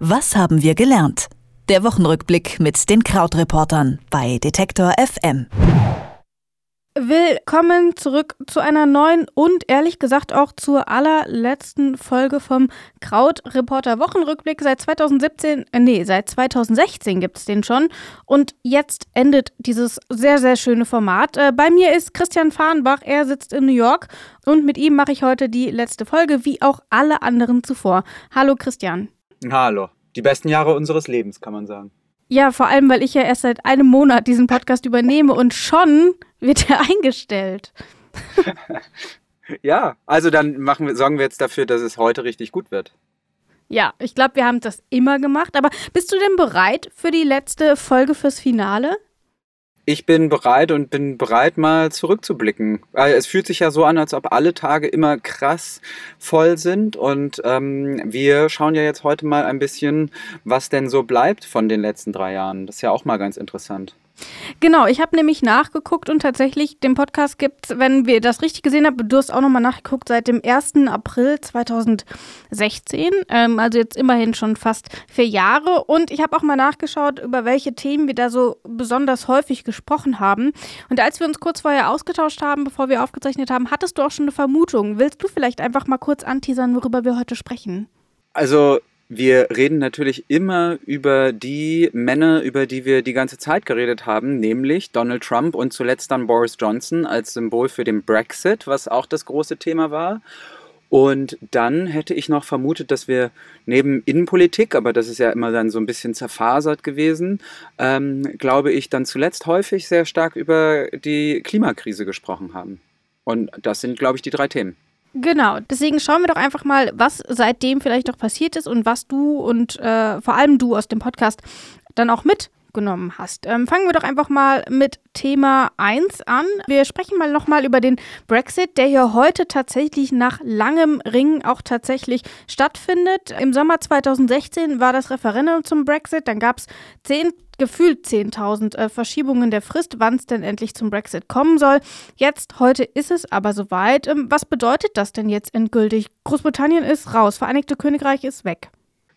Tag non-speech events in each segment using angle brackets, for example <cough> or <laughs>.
Was haben wir gelernt? Der Wochenrückblick mit den Krautreportern bei Detektor FM. Willkommen zurück zu einer neuen und ehrlich gesagt auch zur allerletzten Folge vom Krautreporter Wochenrückblick. Seit 2017, äh, nee, seit 2016 gibt es den schon. Und jetzt endet dieses sehr, sehr schöne Format. Äh, bei mir ist Christian Fahrenbach, er sitzt in New York und mit ihm mache ich heute die letzte Folge, wie auch alle anderen zuvor. Hallo Christian. Hallo. Die besten Jahre unseres Lebens, kann man sagen. Ja, vor allem, weil ich ja erst seit einem Monat diesen Podcast übernehme und schon wird er eingestellt. <laughs> ja, also dann machen wir, sorgen wir jetzt dafür, dass es heute richtig gut wird. Ja, ich glaube, wir haben das immer gemacht. Aber bist du denn bereit für die letzte Folge fürs Finale? Ich bin bereit und bin bereit, mal zurückzublicken. Es fühlt sich ja so an, als ob alle Tage immer krass voll sind. Und ähm, wir schauen ja jetzt heute mal ein bisschen, was denn so bleibt von den letzten drei Jahren. Das ist ja auch mal ganz interessant. Genau, ich habe nämlich nachgeguckt und tatsächlich den Podcast gibt es, wenn wir das richtig gesehen haben, du hast auch nochmal nachgeguckt, seit dem 1. April 2016, ähm, also jetzt immerhin schon fast vier Jahre. Und ich habe auch mal nachgeschaut, über welche Themen wir da so besonders häufig gesprochen haben. Und als wir uns kurz vorher ausgetauscht haben, bevor wir aufgezeichnet haben, hattest du auch schon eine Vermutung. Willst du vielleicht einfach mal kurz anteasern, worüber wir heute sprechen? Also wir reden natürlich immer über die Männer, über die wir die ganze Zeit geredet haben, nämlich Donald Trump und zuletzt dann Boris Johnson als Symbol für den Brexit, was auch das große Thema war. Und dann hätte ich noch vermutet, dass wir neben Innenpolitik, aber das ist ja immer dann so ein bisschen zerfasert gewesen, ähm, glaube ich, dann zuletzt häufig sehr stark über die Klimakrise gesprochen haben. Und das sind, glaube ich, die drei Themen. Genau, deswegen schauen wir doch einfach mal, was seitdem vielleicht noch passiert ist und was du und äh, vor allem du aus dem Podcast dann auch mitgenommen hast. Ähm, fangen wir doch einfach mal mit Thema 1 an. Wir sprechen mal nochmal über den Brexit, der hier heute tatsächlich nach langem Ringen auch tatsächlich stattfindet. Im Sommer 2016 war das Referendum zum Brexit, dann gab es zehn gefühlt 10.000 äh, Verschiebungen der Frist, wann es denn endlich zum Brexit kommen soll. Jetzt, heute ist es aber soweit. Ähm, was bedeutet das denn jetzt endgültig? Großbritannien ist raus, Vereinigte Königreich ist weg.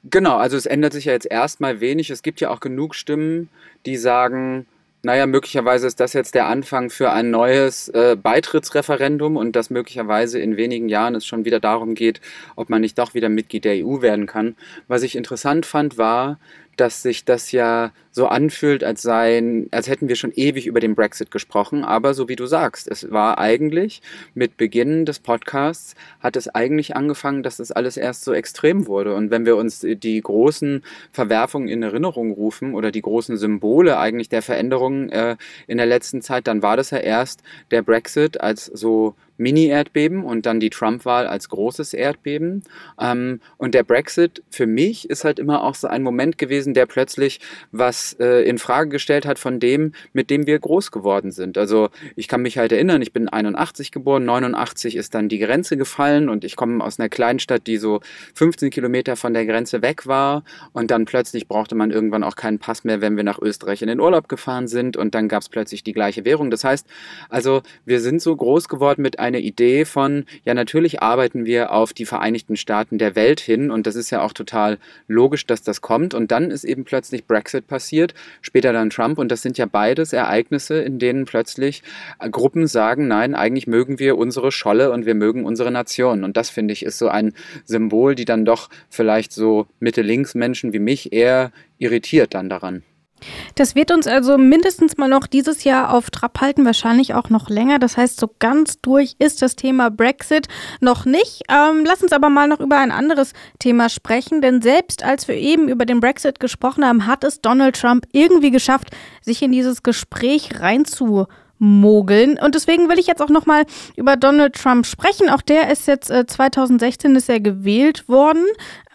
Genau, also es ändert sich ja jetzt erstmal wenig. Es gibt ja auch genug Stimmen, die sagen, naja, möglicherweise ist das jetzt der Anfang für ein neues äh, Beitrittsreferendum und dass möglicherweise in wenigen Jahren es schon wieder darum geht, ob man nicht doch wieder Mitglied der EU werden kann. Was ich interessant fand, war, dass sich das ja so anfühlt, als seien, als hätten wir schon ewig über den Brexit gesprochen. Aber so wie du sagst, es war eigentlich mit Beginn des Podcasts hat es eigentlich angefangen, dass das alles erst so extrem wurde. Und wenn wir uns die großen Verwerfungen in Erinnerung rufen oder die großen Symbole eigentlich der Veränderungen äh, in der letzten Zeit, dann war das ja erst der Brexit als so Mini-Erdbeben und dann die Trump-Wahl als großes Erdbeben. Ähm, und der Brexit für mich ist halt immer auch so ein Moment gewesen, der plötzlich was äh, in Frage gestellt hat von dem, mit dem wir groß geworden sind. Also ich kann mich halt erinnern, ich bin 81 geboren, 89 ist dann die Grenze gefallen und ich komme aus einer Kleinstadt, die so 15 Kilometer von der Grenze weg war und dann plötzlich brauchte man irgendwann auch keinen Pass mehr, wenn wir nach Österreich in den Urlaub gefahren sind und dann gab es plötzlich die gleiche Währung. Das heißt, also wir sind so groß geworden mit einem eine Idee von, ja natürlich arbeiten wir auf die Vereinigten Staaten der Welt hin und das ist ja auch total logisch, dass das kommt und dann ist eben plötzlich Brexit passiert, später dann Trump und das sind ja beides Ereignisse, in denen plötzlich Gruppen sagen, nein, eigentlich mögen wir unsere Scholle und wir mögen unsere Nation und das finde ich ist so ein Symbol, die dann doch vielleicht so Mitte-Links-Menschen wie mich eher irritiert dann daran. Das wird uns also mindestens mal noch dieses Jahr auf Trab halten, wahrscheinlich auch noch länger. Das heißt, so ganz durch ist das Thema Brexit noch nicht. Ähm, lass uns aber mal noch über ein anderes Thema sprechen, denn selbst als wir eben über den Brexit gesprochen haben, hat es Donald Trump irgendwie geschafft, sich in dieses Gespräch reinzu mogeln. Und deswegen will ich jetzt auch nochmal über Donald Trump sprechen. Auch der ist jetzt äh, 2016 ist er gewählt worden.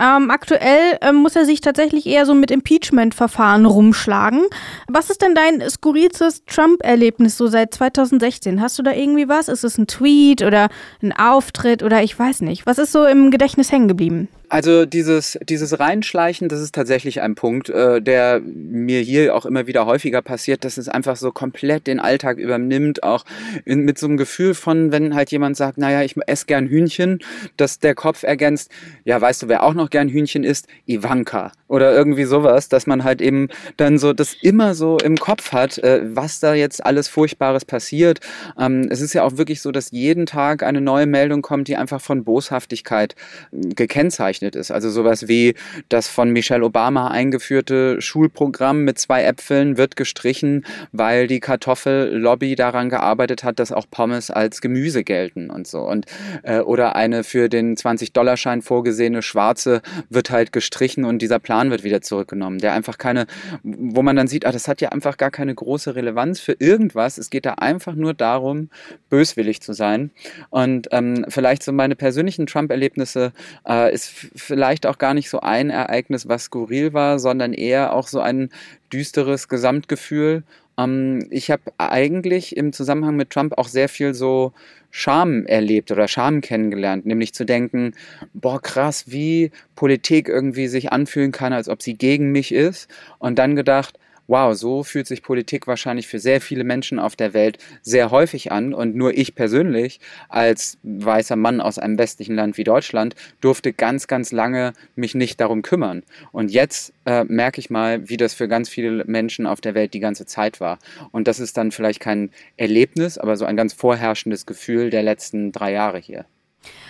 Ähm, aktuell äh, muss er sich tatsächlich eher so mit Impeachment-Verfahren rumschlagen. Was ist denn dein skurrilstes Trump-Erlebnis so seit 2016? Hast du da irgendwie was? Ist es ein Tweet oder ein Auftritt oder ich weiß nicht? Was ist so im Gedächtnis hängen geblieben? Also dieses, dieses Reinschleichen, das ist tatsächlich ein Punkt, äh, der mir hier auch immer wieder häufiger passiert, dass es einfach so komplett den Alltag übernimmt, auch in, mit so einem Gefühl von, wenn halt jemand sagt, naja, ich esse gern Hühnchen, dass der Kopf ergänzt, ja, weißt du, wer auch noch gern Hühnchen isst? Ivanka. Oder irgendwie sowas, dass man halt eben dann so das immer so im Kopf hat, äh, was da jetzt alles Furchtbares passiert. Ähm, es ist ja auch wirklich so, dass jeden Tag eine neue Meldung kommt, die einfach von Boshaftigkeit äh, gekennzeichnet ist. Also sowas wie das von Michelle Obama eingeführte Schulprogramm mit zwei Äpfeln wird gestrichen, weil die Kartoffellobby daran gearbeitet hat, dass auch Pommes als Gemüse gelten und so. Und äh, oder eine für den 20-Dollar-Schein vorgesehene schwarze wird halt gestrichen und dieser Plan Plan wird wieder zurückgenommen, der einfach keine, wo man dann sieht, ah, das hat ja einfach gar keine große Relevanz für irgendwas. Es geht da einfach nur darum, böswillig zu sein. Und ähm, vielleicht so meine persönlichen Trump-Erlebnisse äh, ist vielleicht auch gar nicht so ein Ereignis, was skurril war, sondern eher auch so ein düsteres Gesamtgefühl. Ähm, ich habe eigentlich im Zusammenhang mit Trump auch sehr viel so Scham erlebt oder Scham kennengelernt, nämlich zu denken, boah krass, wie Politik irgendwie sich anfühlen kann, als ob sie gegen mich ist. Und dann gedacht, wow, so fühlt sich Politik wahrscheinlich für sehr viele Menschen auf der Welt sehr häufig an. Und nur ich persönlich als weißer Mann aus einem westlichen Land wie Deutschland durfte ganz, ganz lange mich nicht darum kümmern. Und jetzt äh, merke ich mal, wie das für ganz viele Menschen auf der Welt die ganze Zeit war. Und das ist dann vielleicht kein Erlebnis, aber so ein ganz vorherrschendes Gefühl der letzten drei Jahre hier.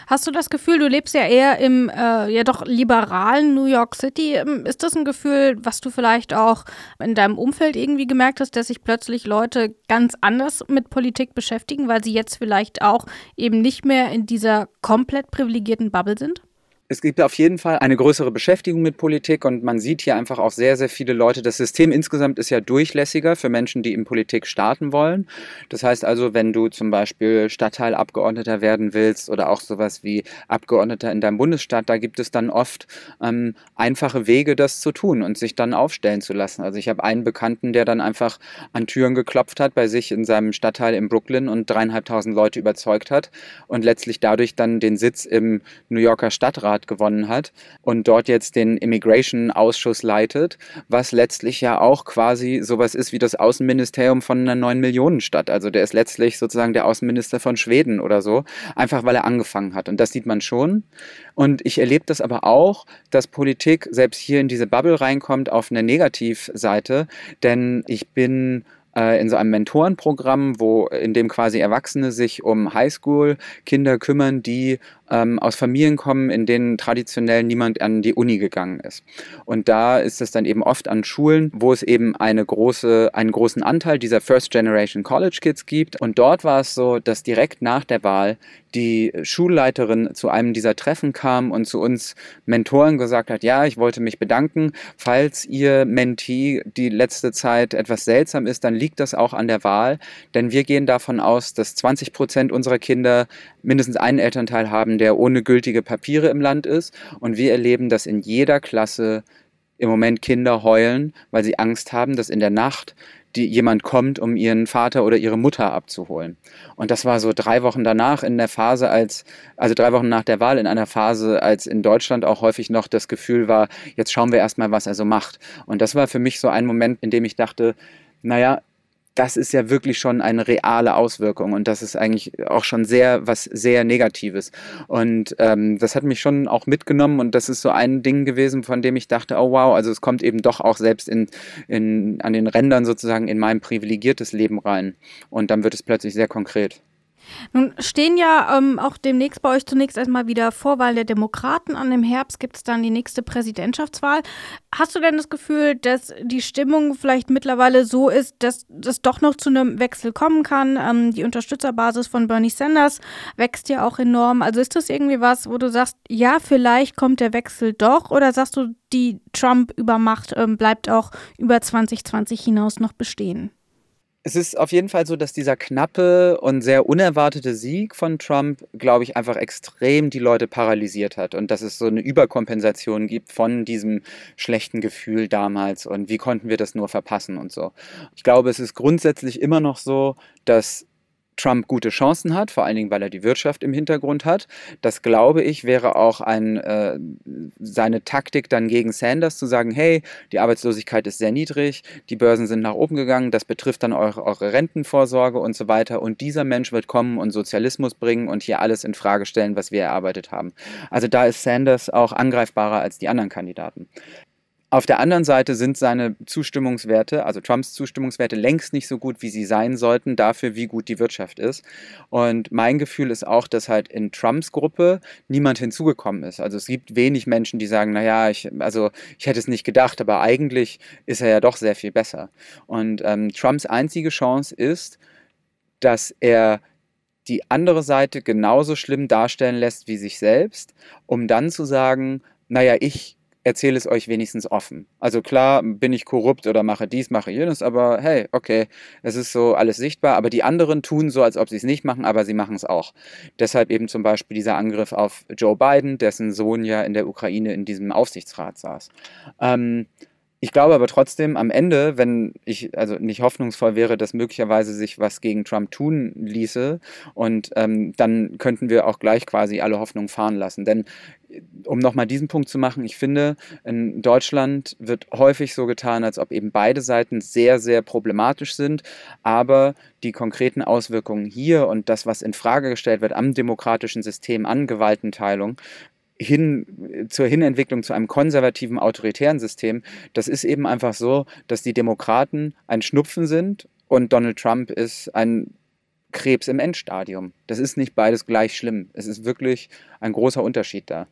Hast du das Gefühl, du lebst ja eher im äh, ja doch liberalen New York City? Ähm, ist das ein Gefühl, was du vielleicht auch in deinem Umfeld irgendwie gemerkt hast, dass sich plötzlich Leute ganz anders mit Politik beschäftigen, weil sie jetzt vielleicht auch eben nicht mehr in dieser komplett privilegierten Bubble sind? Es gibt auf jeden Fall eine größere Beschäftigung mit Politik und man sieht hier einfach auch sehr, sehr viele Leute. Das System insgesamt ist ja durchlässiger für Menschen, die in Politik starten wollen. Das heißt also, wenn du zum Beispiel Stadtteilabgeordneter werden willst oder auch sowas wie Abgeordneter in deinem Bundesstaat, da gibt es dann oft ähm, einfache Wege, das zu tun und sich dann aufstellen zu lassen. Also ich habe einen Bekannten, der dann einfach an Türen geklopft hat bei sich in seinem Stadtteil in Brooklyn und dreieinhalbtausend Leute überzeugt hat und letztlich dadurch dann den Sitz im New Yorker Stadtrat Stadtrat gewonnen hat und dort jetzt den Immigration-Ausschuss leitet, was letztlich ja auch quasi sowas ist wie das Außenministerium von einer neuen Millionenstadt. Also der ist letztlich sozusagen der Außenminister von Schweden oder so, einfach weil er angefangen hat. Und das sieht man schon. Und ich erlebe das aber auch, dass Politik selbst hier in diese Bubble reinkommt auf eine Negativseite, denn ich bin äh, in so einem Mentorenprogramm, wo in dem quasi Erwachsene sich um Highschool-Kinder kümmern, die ähm, aus Familien kommen, in denen traditionell niemand an die Uni gegangen ist. Und da ist es dann eben oft an Schulen, wo es eben eine große, einen großen Anteil dieser First Generation College Kids gibt. Und dort war es so, dass direkt nach der Wahl die Schulleiterin zu einem dieser Treffen kam und zu uns Mentoren gesagt hat, ja, ich wollte mich bedanken, falls ihr Mentee die letzte Zeit etwas seltsam ist, dann liegt das auch an der Wahl, denn wir gehen davon aus, dass 20 Prozent unserer Kinder mindestens einen Elternteil haben, der ohne gültige Papiere im Land ist. Und wir erleben, dass in jeder Klasse im Moment Kinder heulen, weil sie Angst haben, dass in der Nacht die, jemand kommt, um ihren Vater oder ihre Mutter abzuholen. Und das war so drei Wochen danach in der Phase, als, also drei Wochen nach der Wahl, in einer Phase, als in Deutschland auch häufig noch das Gefühl war, jetzt schauen wir erstmal, was er so macht. Und das war für mich so ein Moment, in dem ich dachte, naja, das ist ja wirklich schon eine reale Auswirkung und das ist eigentlich auch schon sehr was sehr Negatives. Und ähm, das hat mich schon auch mitgenommen und das ist so ein Ding gewesen, von dem ich dachte, oh wow, also es kommt eben doch auch selbst in, in, an den Rändern sozusagen in mein privilegiertes Leben rein. Und dann wird es plötzlich sehr konkret. Nun stehen ja ähm, auch demnächst bei euch zunächst erstmal wieder Vorwahl der Demokraten an. Im Herbst gibt es dann die nächste Präsidentschaftswahl. Hast du denn das Gefühl, dass die Stimmung vielleicht mittlerweile so ist, dass es doch noch zu einem Wechsel kommen kann? Ähm, die Unterstützerbasis von Bernie Sanders wächst ja auch enorm. Also ist das irgendwie was, wo du sagst, ja, vielleicht kommt der Wechsel doch? Oder sagst du, die Trump-Übermacht ähm, bleibt auch über 2020 hinaus noch bestehen? Es ist auf jeden Fall so, dass dieser knappe und sehr unerwartete Sieg von Trump, glaube ich, einfach extrem die Leute paralysiert hat und dass es so eine Überkompensation gibt von diesem schlechten Gefühl damals und wie konnten wir das nur verpassen und so. Ich glaube, es ist grundsätzlich immer noch so, dass Trump gute Chancen hat, vor allen Dingen, weil er die Wirtschaft im Hintergrund hat. Das glaube ich, wäre auch ein, äh, seine Taktik dann gegen Sanders zu sagen, hey, die Arbeitslosigkeit ist sehr niedrig, die Börsen sind nach oben gegangen, das betrifft dann eure, eure Rentenvorsorge und so weiter. Und dieser Mensch wird kommen und Sozialismus bringen und hier alles in Frage stellen, was wir erarbeitet haben. Also da ist Sanders auch angreifbarer als die anderen Kandidaten. Auf der anderen Seite sind seine Zustimmungswerte, also Trumps Zustimmungswerte, längst nicht so gut, wie sie sein sollten, dafür, wie gut die Wirtschaft ist. Und mein Gefühl ist auch, dass halt in Trumps Gruppe niemand hinzugekommen ist. Also es gibt wenig Menschen, die sagen, naja, ich, also ich hätte es nicht gedacht, aber eigentlich ist er ja doch sehr viel besser. Und ähm, Trumps einzige Chance ist, dass er die andere Seite genauso schlimm darstellen lässt wie sich selbst, um dann zu sagen, naja, ich erzähle es euch wenigstens offen. Also klar, bin ich korrupt oder mache dies, mache jenes, aber hey, okay, es ist so alles sichtbar, aber die anderen tun so, als ob sie es nicht machen, aber sie machen es auch. Deshalb eben zum Beispiel dieser Angriff auf Joe Biden, dessen Sohn ja in der Ukraine in diesem Aufsichtsrat saß. Ähm, ich glaube aber trotzdem am Ende, wenn ich also nicht hoffnungsvoll wäre, dass möglicherweise sich was gegen Trump tun ließe und ähm, dann könnten wir auch gleich quasi alle Hoffnung fahren lassen. Denn äh, um nochmal diesen Punkt zu machen, ich finde, in Deutschland wird häufig so getan, als ob eben beide Seiten sehr, sehr problematisch sind, aber die konkreten Auswirkungen hier und das, was in Frage gestellt wird am demokratischen System, an Gewaltenteilung, hin zur Hinentwicklung zu einem konservativen, autoritären System, das ist eben einfach so, dass die Demokraten ein Schnupfen sind und Donald Trump ist ein Krebs im Endstadium. Das ist nicht beides gleich schlimm. Es ist wirklich ein großer Unterschied da.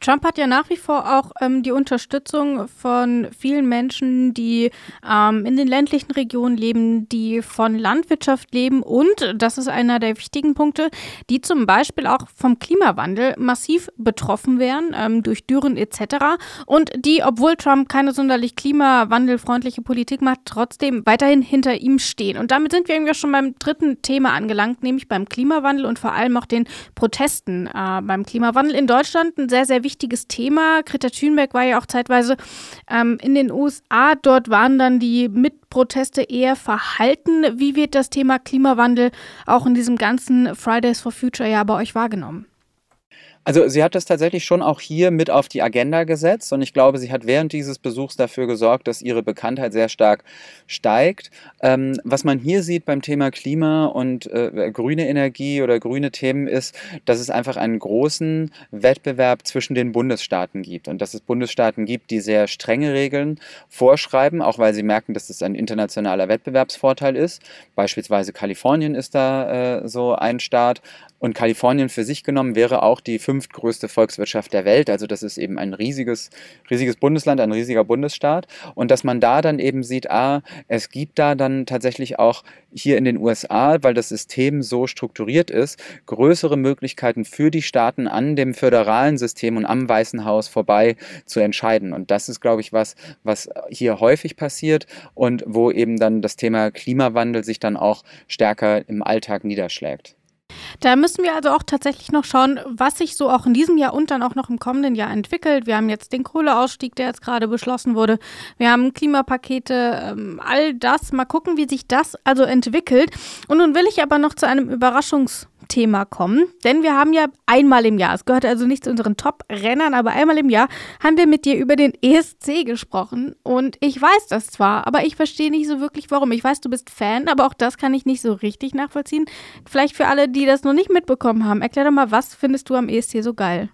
Trump hat ja nach wie vor auch ähm, die Unterstützung von vielen Menschen, die ähm, in den ländlichen Regionen leben, die von Landwirtschaft leben und, das ist einer der wichtigen Punkte, die zum Beispiel auch vom Klimawandel massiv betroffen wären ähm, durch Dürren etc. Und die, obwohl Trump keine sonderlich klimawandelfreundliche Politik macht, trotzdem weiterhin hinter ihm stehen. Und damit sind wir irgendwie schon beim dritten Thema angelangt, nämlich beim Klimawandel und vor allem auch den Protesten äh, beim Klimawandel in Deutschland. Sehr, sehr wichtiges Thema. Greta Thunberg war ja auch zeitweise ähm, in den USA. Dort waren dann die Mitproteste eher verhalten. Wie wird das Thema Klimawandel auch in diesem ganzen Fridays for Future Jahr bei euch wahrgenommen? Also sie hat das tatsächlich schon auch hier mit auf die Agenda gesetzt und ich glaube, sie hat während dieses Besuchs dafür gesorgt, dass ihre Bekanntheit sehr stark steigt. Ähm, was man hier sieht beim Thema Klima und äh, grüne Energie oder grüne Themen ist, dass es einfach einen großen Wettbewerb zwischen den Bundesstaaten gibt und dass es Bundesstaaten gibt, die sehr strenge Regeln vorschreiben, auch weil sie merken, dass es ein internationaler Wettbewerbsvorteil ist. Beispielsweise Kalifornien ist da äh, so ein Staat, und Kalifornien für sich genommen wäre auch die fünftgrößte Volkswirtschaft der Welt. Also das ist eben ein riesiges, riesiges Bundesland, ein riesiger Bundesstaat. Und dass man da dann eben sieht, ah, es gibt da dann tatsächlich auch hier in den USA, weil das System so strukturiert ist, größere Möglichkeiten für die Staaten an dem föderalen System und am Weißen Haus vorbei zu entscheiden. Und das ist, glaube ich, was, was hier häufig passiert und wo eben dann das Thema Klimawandel sich dann auch stärker im Alltag niederschlägt. Da müssen wir also auch tatsächlich noch schauen, was sich so auch in diesem Jahr und dann auch noch im kommenden Jahr entwickelt. Wir haben jetzt den Kohleausstieg, der jetzt gerade beschlossen wurde. Wir haben Klimapakete, ähm, all das. Mal gucken, wie sich das also entwickelt. Und nun will ich aber noch zu einem Überraschungs- Thema kommen. Denn wir haben ja einmal im Jahr, es gehört also nicht zu unseren Top-Rennern, aber einmal im Jahr haben wir mit dir über den ESC gesprochen. Und ich weiß das zwar, aber ich verstehe nicht so wirklich warum. Ich weiß, du bist Fan, aber auch das kann ich nicht so richtig nachvollziehen. Vielleicht für alle, die das noch nicht mitbekommen haben, erklär doch mal, was findest du am ESC so geil?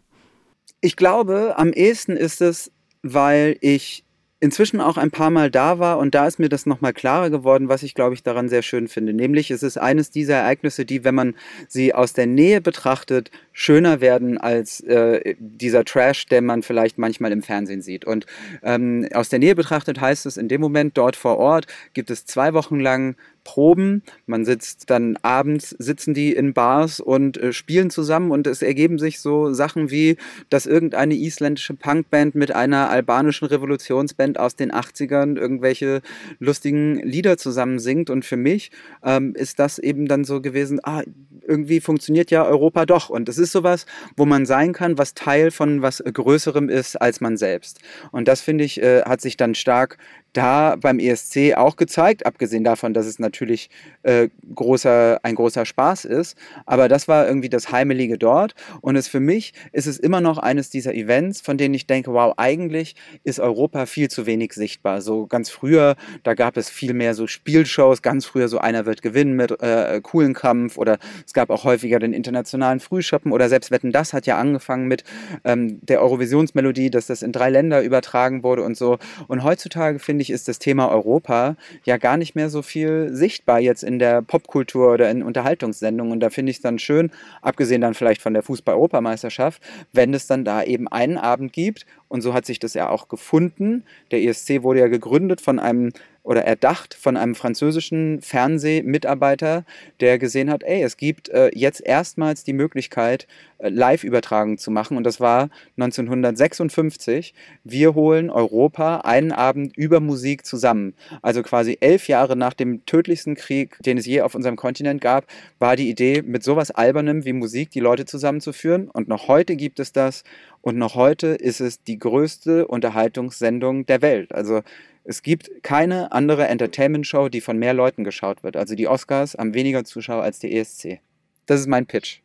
Ich glaube, am ehesten ist es, weil ich inzwischen auch ein paar Mal da war und da ist mir das nochmal klarer geworden, was ich glaube ich daran sehr schön finde. Nämlich es ist eines dieser Ereignisse, die, wenn man sie aus der Nähe betrachtet, schöner werden als äh, dieser Trash, den man vielleicht manchmal im Fernsehen sieht. Und ähm, aus der Nähe betrachtet heißt es, in dem Moment dort vor Ort gibt es zwei Wochen lang Proben. Man sitzt dann abends, sitzen die in Bars und äh, spielen zusammen und es ergeben sich so Sachen wie, dass irgendeine isländische Punkband mit einer albanischen Revolutionsband aus den 80ern irgendwelche lustigen Lieder zusammen singt. Und für mich ähm, ist das eben dann so gewesen, ah, irgendwie funktioniert ja Europa doch. Und es ist sowas, wo man sein kann, was Teil von was Größerem ist als man selbst. Und das finde ich, äh, hat sich dann stark da beim ESC auch gezeigt, abgesehen davon, dass es natürlich äh, großer, ein großer Spaß ist. Aber das war irgendwie das Heimelige dort. Und es für mich ist es immer noch eines dieser Events, von denen ich denke, wow, eigentlich ist Europa viel zu wenig sichtbar. So ganz früher, da gab es viel mehr so Spielshows, ganz früher so einer wird gewinnen mit äh, coolen Kampf oder es gab auch häufiger den internationalen Frühschoppen oder selbst Wetten, das hat ja angefangen mit ähm, der Eurovisionsmelodie, dass das in drei Länder übertragen wurde und so. Und heutzutage finde ich, ist das Thema Europa ja gar nicht mehr so viel sichtbar jetzt in der Popkultur oder in Unterhaltungssendungen. Und da finde ich es dann schön, abgesehen dann vielleicht von der Fußball-Europameisterschaft, wenn es dann da eben einen Abend gibt. Und so hat sich das ja auch gefunden. Der ESC wurde ja gegründet von einem oder erdacht von einem französischen Fernsehmitarbeiter, der gesehen hat, ey, es gibt äh, jetzt erstmals die Möglichkeit, äh, Live-Übertragungen zu machen. Und das war 1956. Wir holen Europa einen Abend über Musik zusammen. Also quasi elf Jahre nach dem tödlichsten Krieg, den es je auf unserem Kontinent gab, war die Idee, mit sowas Albernem wie Musik die Leute zusammenzuführen. Und noch heute gibt es das. Und noch heute ist es die größte Unterhaltungssendung der Welt. Also es gibt keine andere Entertainment-Show, die von mehr Leuten geschaut wird. Also die Oscars haben weniger Zuschauer als die ESC. Das ist mein Pitch.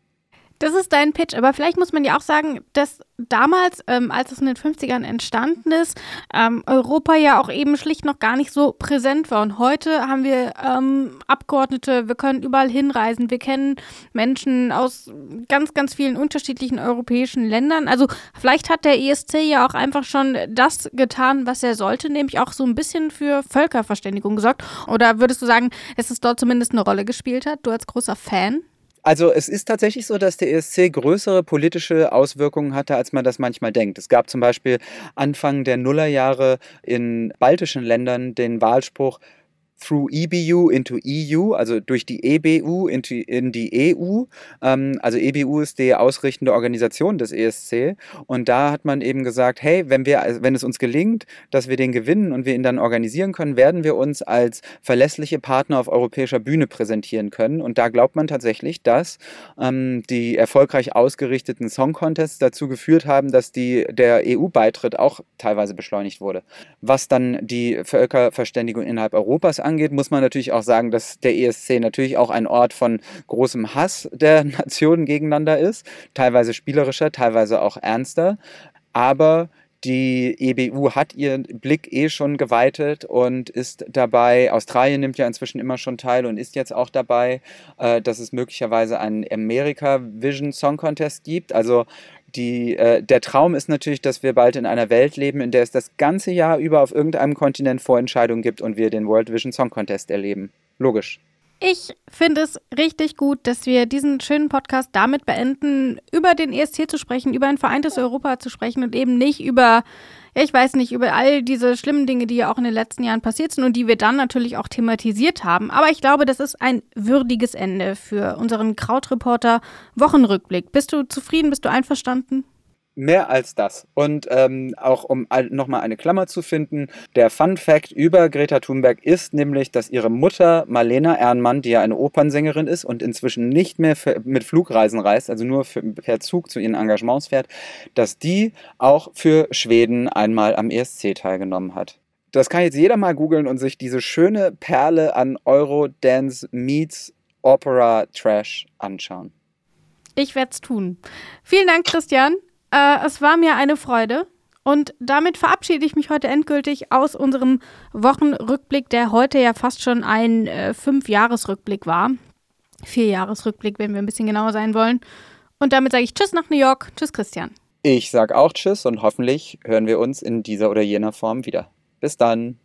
Das ist dein Pitch, aber vielleicht muss man ja auch sagen, dass damals, ähm, als es in den 50ern entstanden ist, ähm, Europa ja auch eben schlicht noch gar nicht so präsent war. Und heute haben wir ähm, Abgeordnete, wir können überall hinreisen, wir kennen Menschen aus ganz, ganz vielen unterschiedlichen europäischen Ländern. Also vielleicht hat der ESC ja auch einfach schon das getan, was er sollte, nämlich auch so ein bisschen für Völkerverständigung gesorgt. Oder würdest du sagen, dass es dort zumindest eine Rolle gespielt hat, du als großer Fan? Also es ist tatsächlich so, dass der ESC größere politische Auswirkungen hatte, als man das manchmal denkt. Es gab zum Beispiel Anfang der Nullerjahre in baltischen Ländern den Wahlspruch through EBU into EU, also durch die EBU into, in die EU. Ähm, also EBU ist die ausrichtende Organisation des ESC. Und da hat man eben gesagt, hey, wenn, wir, wenn es uns gelingt, dass wir den gewinnen und wir ihn dann organisieren können, werden wir uns als verlässliche Partner auf europäischer Bühne präsentieren können. Und da glaubt man tatsächlich, dass ähm, die erfolgreich ausgerichteten Song Contests dazu geführt haben, dass die, der EU-Beitritt auch teilweise beschleunigt wurde. Was dann die Völkerverständigung innerhalb Europas angeht, angeht, muss man natürlich auch sagen, dass der ESC natürlich auch ein Ort von großem Hass der <laughs> Nationen gegeneinander ist. Teilweise spielerischer, teilweise auch ernster. Aber die EBU hat ihren Blick eh schon geweitet und ist dabei. Australien nimmt ja inzwischen immer schon teil und ist jetzt auch dabei, äh, dass es möglicherweise einen America Vision Song Contest gibt. Also die, äh, der Traum ist natürlich, dass wir bald in einer Welt leben, in der es das ganze Jahr über auf irgendeinem Kontinent Vorentscheidungen gibt und wir den World Vision Song Contest erleben. Logisch. Ich finde es richtig gut, dass wir diesen schönen Podcast damit beenden, über den ESC zu sprechen, über ein vereintes Europa zu sprechen und eben nicht über ja, ich weiß nicht, über all diese schlimmen Dinge, die ja auch in den letzten Jahren passiert sind und die wir dann natürlich auch thematisiert haben. Aber ich glaube, das ist ein würdiges Ende für unseren Krautreporter Wochenrückblick. Bist du zufrieden? Bist du einverstanden? Mehr als das. Und ähm, auch um nochmal eine Klammer zu finden, der Fun Fact über Greta Thunberg ist nämlich, dass ihre Mutter Marlena Ernmann, die ja eine Opernsängerin ist und inzwischen nicht mehr für, mit Flugreisen reist, also nur für, per Zug zu ihren Engagements fährt, dass die auch für Schweden einmal am ESC teilgenommen hat. Das kann jetzt jeder mal googeln und sich diese schöne Perle an Eurodance meets Opera Trash anschauen. Ich werde es tun. Vielen Dank, Christian. Äh, es war mir eine Freude. Und damit verabschiede ich mich heute endgültig aus unserem Wochenrückblick, der heute ja fast schon ein äh, Fünf-Jahres-Rückblick war. Vier-Jahres-Rückblick, wenn wir ein bisschen genauer sein wollen. Und damit sage ich Tschüss nach New York. Tschüss, Christian. Ich sage auch Tschüss und hoffentlich hören wir uns in dieser oder jener Form wieder. Bis dann.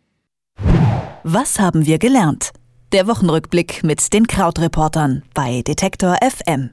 Was haben wir gelernt? Der Wochenrückblick mit den Krautreportern bei Detektor FM.